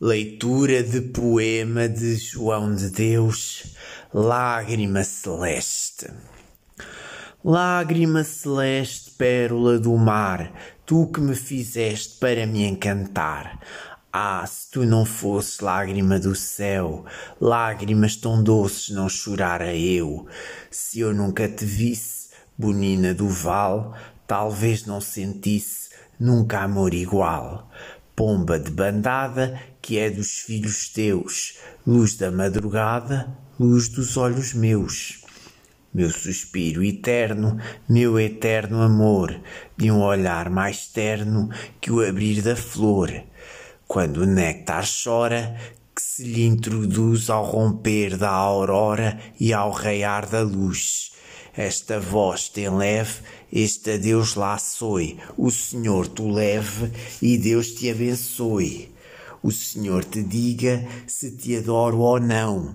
Leitura de poema de João de Deus, Lágrima Celeste. Lágrima celeste, pérola do mar, tu que me fizeste para me encantar. Ah, se tu não fosses lágrima do céu, lágrimas tão doces não chorara eu. Se eu nunca te visse, bonina do val, talvez não sentisse nunca amor igual. Pomba de bandada, que é dos filhos teus, luz da madrugada, luz dos olhos meus. Meu suspiro eterno, meu eterno amor, de um olhar mais terno que o abrir da flor. Quando o néctar chora, que se lhe introduz ao romper da aurora e ao raiar da luz. Esta voz tem leve, este adeus lá soe, o Senhor tu leve e Deus te abençoe. O Senhor te diga se te adoro ou não,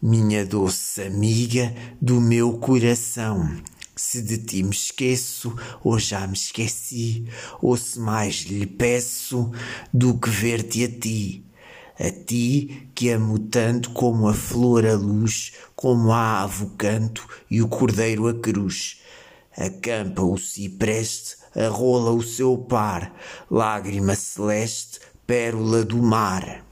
minha doce amiga do meu coração. Se de ti me esqueço, ou já me esqueci, ou se mais lhe peço do que ver-te a ti a ti que amo tanto como a flor a luz, como a ave o canto e o cordeiro a cruz. Acampa o cipreste, arrola o seu par, lágrima celeste, pérola do mar.